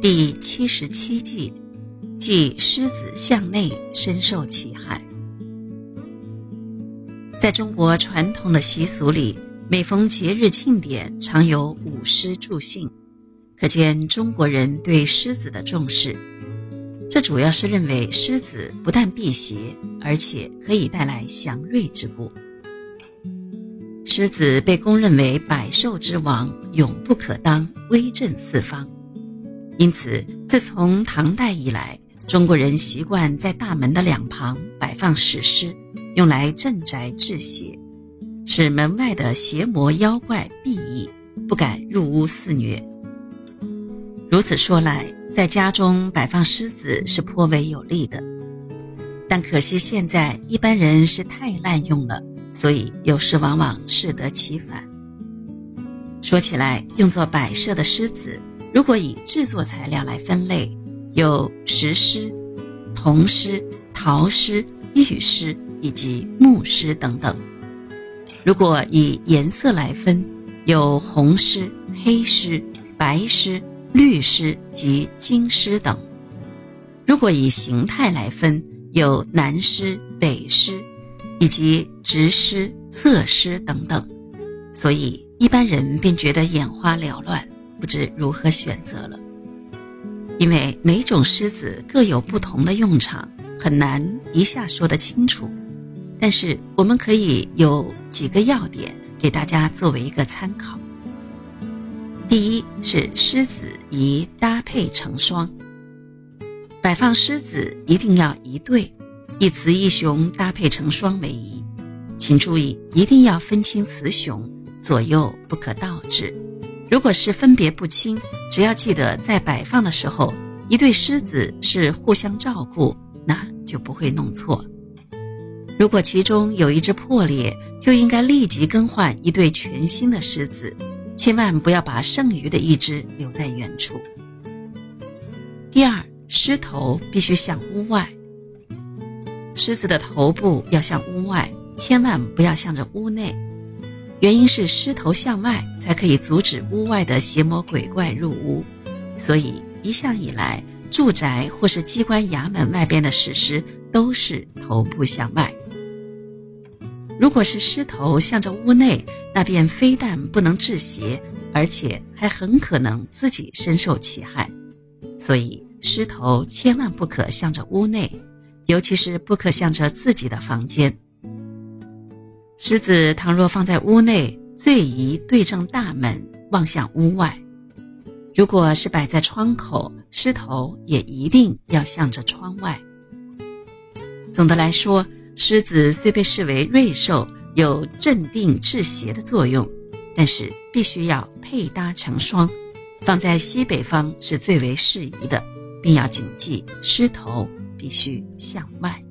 第七十七计，即狮子向内，深受其害。在中国传统的习俗里，每逢节日庆典，常有舞狮助兴，可见中国人对狮子的重视。这主要是认为狮子不但辟邪，而且可以带来祥瑞之故。狮子被公认为百兽之王，永不可当，威震四方。因此，自从唐代以来，中国人习惯在大门的两旁摆放石狮，用来镇宅治邪，使门外的邪魔妖怪避逸，不敢入屋肆虐。如此说来，在家中摆放狮子是颇为有利的。但可惜现在一般人是太滥用了，所以有时往往适得其反。说起来，用作摆设的狮子。如果以制作材料来分类，有石狮、铜狮、陶狮、玉狮以及木狮等等；如果以颜色来分，有红狮、黑狮、白狮、绿狮及金狮等；如果以形态来分，有南狮、北狮以及直狮、侧狮等等。所以一般人便觉得眼花缭乱。不知如何选择了，因为每种狮子各有不同的用场，很难一下说得清楚。但是我们可以有几个要点给大家作为一个参考。第一是狮子宜搭配成双，摆放狮子一定要一对，一雌一雄搭配成双为宜。请注意，一定要分清雌雄，左右不可倒置。如果是分别不清，只要记得在摆放的时候，一对狮子是互相照顾，那就不会弄错。如果其中有一只破裂，就应该立即更换一对全新的狮子，千万不要把剩余的一只留在原处。第二，狮头必须向屋外，狮子的头部要向屋外，千万不要向着屋内。原因是狮头向外，才可以阻止屋外的邪魔鬼怪入屋。所以一向以来，住宅或是机关衙门外边的石狮都是头部向外。如果是狮头向着屋内，那便非但不能治邪，而且还很可能自己深受其害。所以狮头千万不可向着屋内，尤其是不可向着自己的房间。狮子倘若放在屋内，最宜对正大门，望向屋外；如果是摆在窗口，狮头也一定要向着窗外。总的来说，狮子虽被视为瑞兽，有镇定治邪的作用，但是必须要配搭成双，放在西北方是最为适宜的，并要谨记狮头必须向外。